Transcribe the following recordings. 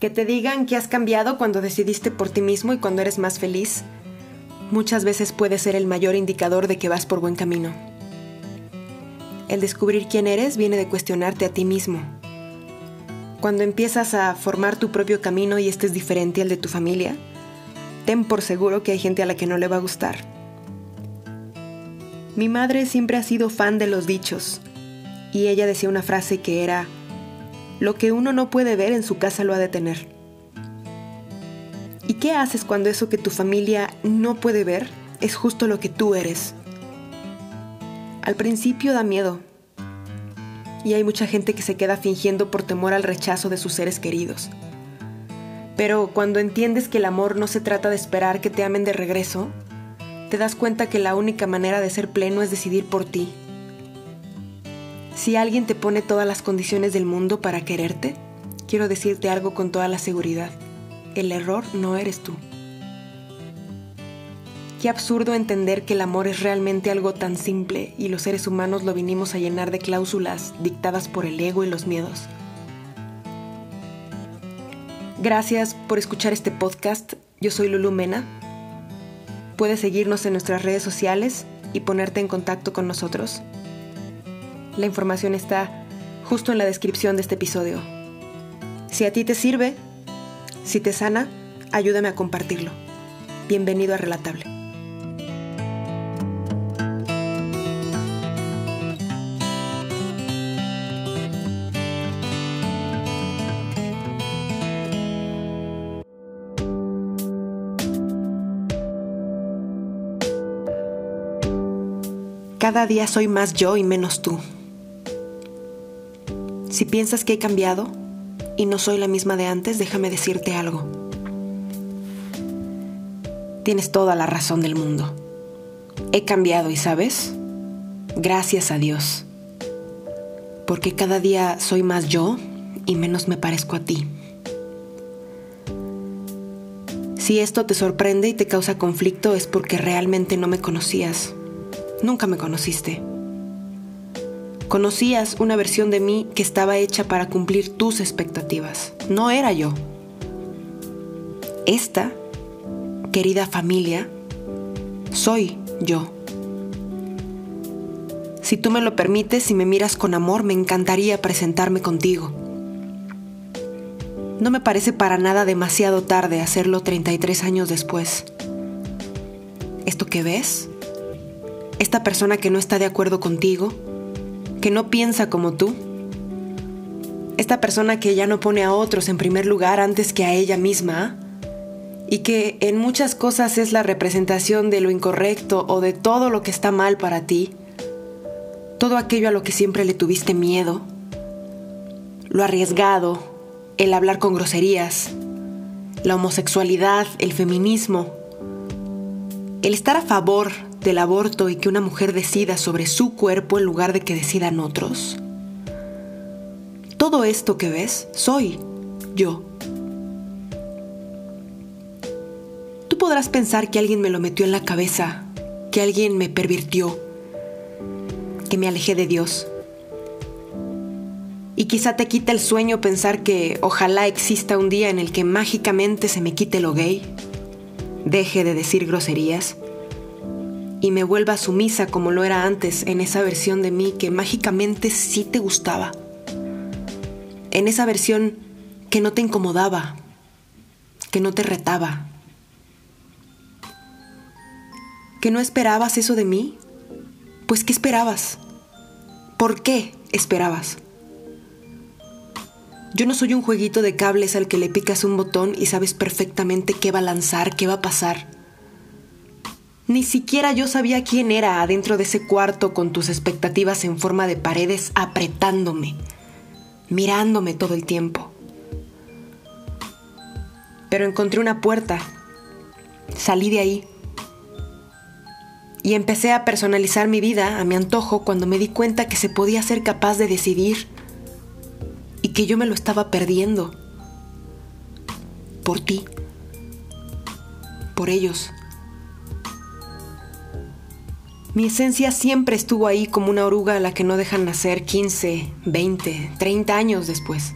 Que te digan que has cambiado cuando decidiste por ti mismo y cuando eres más feliz, muchas veces puede ser el mayor indicador de que vas por buen camino. El descubrir quién eres viene de cuestionarte a ti mismo. Cuando empiezas a formar tu propio camino y este es diferente al de tu familia, ten por seguro que hay gente a la que no le va a gustar. Mi madre siempre ha sido fan de los dichos y ella decía una frase que era, lo que uno no puede ver en su casa lo ha de tener. ¿Y qué haces cuando eso que tu familia no puede ver es justo lo que tú eres? Al principio da miedo. Y hay mucha gente que se queda fingiendo por temor al rechazo de sus seres queridos. Pero cuando entiendes que el amor no se trata de esperar que te amen de regreso, te das cuenta que la única manera de ser pleno es decidir por ti si alguien te pone todas las condiciones del mundo para quererte, quiero decirte algo con toda la seguridad. El error no eres tú. Qué absurdo entender que el amor es realmente algo tan simple y los seres humanos lo vinimos a llenar de cláusulas dictadas por el ego y los miedos. Gracias por escuchar este podcast. Yo soy Lulu Mena. Puedes seguirnos en nuestras redes sociales y ponerte en contacto con nosotros. La información está justo en la descripción de este episodio. Si a ti te sirve, si te sana, ayúdame a compartirlo. Bienvenido a Relatable. Cada día soy más yo y menos tú. Si piensas que he cambiado y no soy la misma de antes, déjame decirte algo. Tienes toda la razón del mundo. He cambiado y sabes, gracias a Dios. Porque cada día soy más yo y menos me parezco a ti. Si esto te sorprende y te causa conflicto es porque realmente no me conocías. Nunca me conociste. Conocías una versión de mí que estaba hecha para cumplir tus expectativas. No era yo. Esta, querida familia, soy yo. Si tú me lo permites y me miras con amor, me encantaría presentarme contigo. No me parece para nada demasiado tarde hacerlo 33 años después. ¿Esto que ves? ¿Esta persona que no está de acuerdo contigo? Que no piensa como tú. Esta persona que ya no pone a otros en primer lugar antes que a ella misma. Y que en muchas cosas es la representación de lo incorrecto o de todo lo que está mal para ti, todo aquello a lo que siempre le tuviste miedo, lo arriesgado, el hablar con groserías, la homosexualidad, el feminismo, el estar a favor del aborto y que una mujer decida sobre su cuerpo en lugar de que decidan otros. Todo esto que ves soy yo. Tú podrás pensar que alguien me lo metió en la cabeza, que alguien me pervirtió, que me alejé de Dios. Y quizá te quita el sueño pensar que ojalá exista un día en el que mágicamente se me quite lo gay, deje de decir groserías y me vuelva sumisa como lo era antes en esa versión de mí que mágicamente sí te gustaba. En esa versión que no te incomodaba, que no te retaba. ¿Que no esperabas eso de mí? Pues ¿qué esperabas? ¿Por qué esperabas? Yo no soy un jueguito de cables al que le picas un botón y sabes perfectamente qué va a lanzar, qué va a pasar. Ni siquiera yo sabía quién era adentro de ese cuarto con tus expectativas en forma de paredes apretándome, mirándome todo el tiempo. Pero encontré una puerta, salí de ahí y empecé a personalizar mi vida a mi antojo cuando me di cuenta que se podía ser capaz de decidir y que yo me lo estaba perdiendo por ti, por ellos. Mi esencia siempre estuvo ahí como una oruga a la que no dejan nacer 15, 20, 30 años después.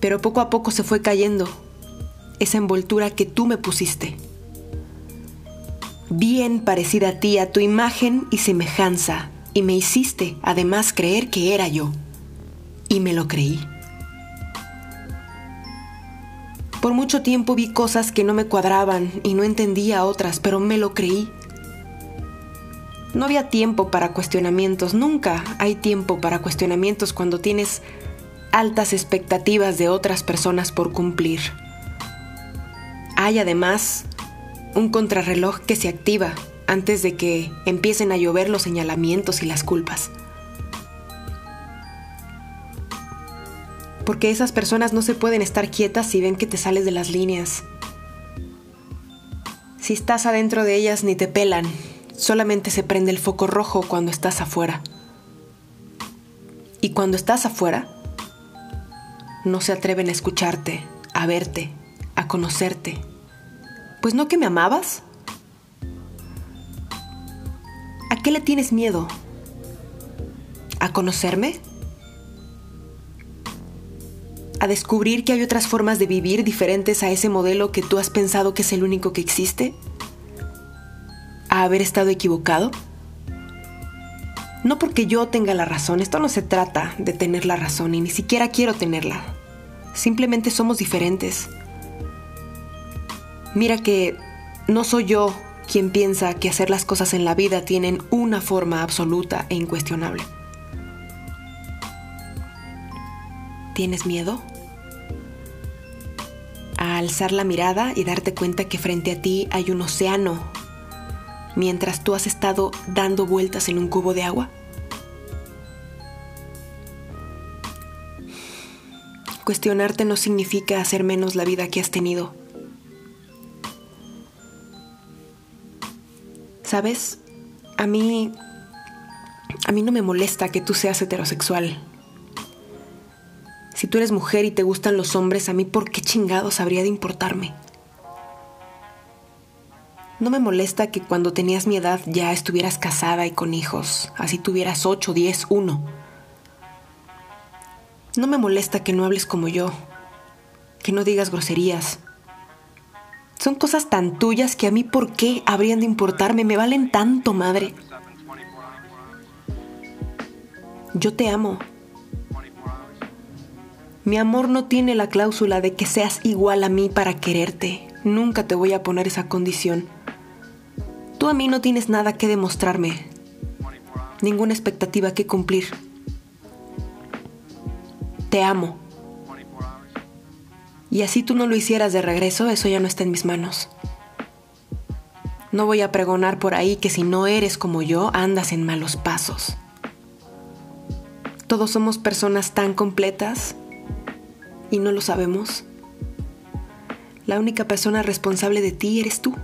Pero poco a poco se fue cayendo esa envoltura que tú me pusiste. Bien parecida a ti, a tu imagen y semejanza, y me hiciste además creer que era yo. Y me lo creí. Por mucho tiempo vi cosas que no me cuadraban y no entendía otras, pero me lo creí. No había tiempo para cuestionamientos, nunca hay tiempo para cuestionamientos cuando tienes altas expectativas de otras personas por cumplir. Hay además un contrarreloj que se activa antes de que empiecen a llover los señalamientos y las culpas. Porque esas personas no se pueden estar quietas si ven que te sales de las líneas. Si estás adentro de ellas ni te pelan, solamente se prende el foco rojo cuando estás afuera. Y cuando estás afuera, no se atreven a escucharte, a verte, a conocerte. Pues no que me amabas. ¿A qué le tienes miedo? ¿A conocerme? ¿A descubrir que hay otras formas de vivir diferentes a ese modelo que tú has pensado que es el único que existe? ¿A haber estado equivocado? No porque yo tenga la razón, esto no se trata de tener la razón y ni siquiera quiero tenerla. Simplemente somos diferentes. Mira que no soy yo quien piensa que hacer las cosas en la vida tienen una forma absoluta e incuestionable. ¿Tienes miedo? A alzar la mirada y darte cuenta que frente a ti hay un océano, mientras tú has estado dando vueltas en un cubo de agua. Cuestionarte no significa hacer menos la vida que has tenido ¿Sabes? A mí... A mí no me molesta que tú seas heterosexual. Si tú eres mujer y te gustan los hombres, a mí por qué chingados habría de importarme. No me molesta que cuando tenías mi edad ya estuvieras casada y con hijos, así tuvieras 8, 10, 1. No me molesta que no hables como yo, que no digas groserías, son cosas tan tuyas que a mí por qué habrían de importarme, me valen tanto, madre. Yo te amo. Mi amor no tiene la cláusula de que seas igual a mí para quererte. Nunca te voy a poner esa condición. Tú a mí no tienes nada que demostrarme, ninguna expectativa que cumplir. Te amo. Y así tú no lo hicieras de regreso, eso ya no está en mis manos. No voy a pregonar por ahí que si no eres como yo, andas en malos pasos. Todos somos personas tan completas y no lo sabemos. La única persona responsable de ti eres tú.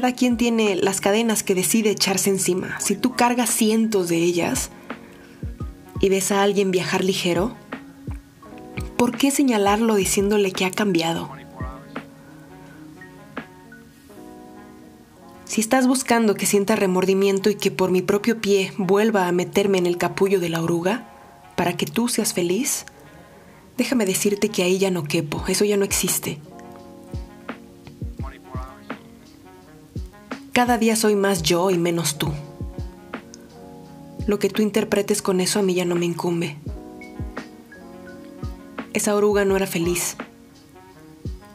Cada quien tiene las cadenas que decide echarse encima. Si tú cargas cientos de ellas y ves a alguien viajar ligero, ¿por qué señalarlo diciéndole que ha cambiado? Si estás buscando que sienta remordimiento y que por mi propio pie vuelva a meterme en el capullo de la oruga, para que tú seas feliz, déjame decirte que ahí ya no quepo, eso ya no existe. Cada día soy más yo y menos tú. Lo que tú interpretes con eso a mí ya no me incumbe. Esa oruga no era feliz.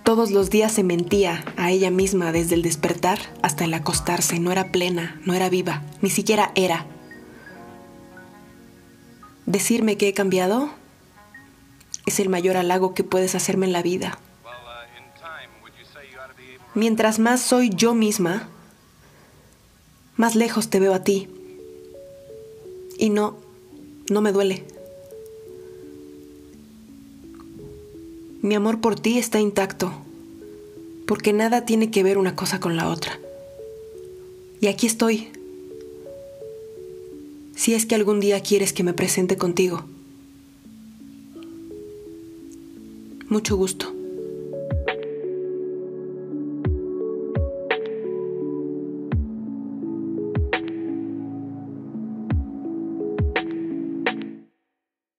Todos los días se mentía a ella misma desde el despertar hasta el acostarse. No era plena, no era viva, ni siquiera era. Decirme que he cambiado es el mayor halago que puedes hacerme en la vida. Mientras más soy yo misma, más lejos te veo a ti. Y no, no me duele. Mi amor por ti está intacto, porque nada tiene que ver una cosa con la otra. Y aquí estoy. Si es que algún día quieres que me presente contigo. Mucho gusto.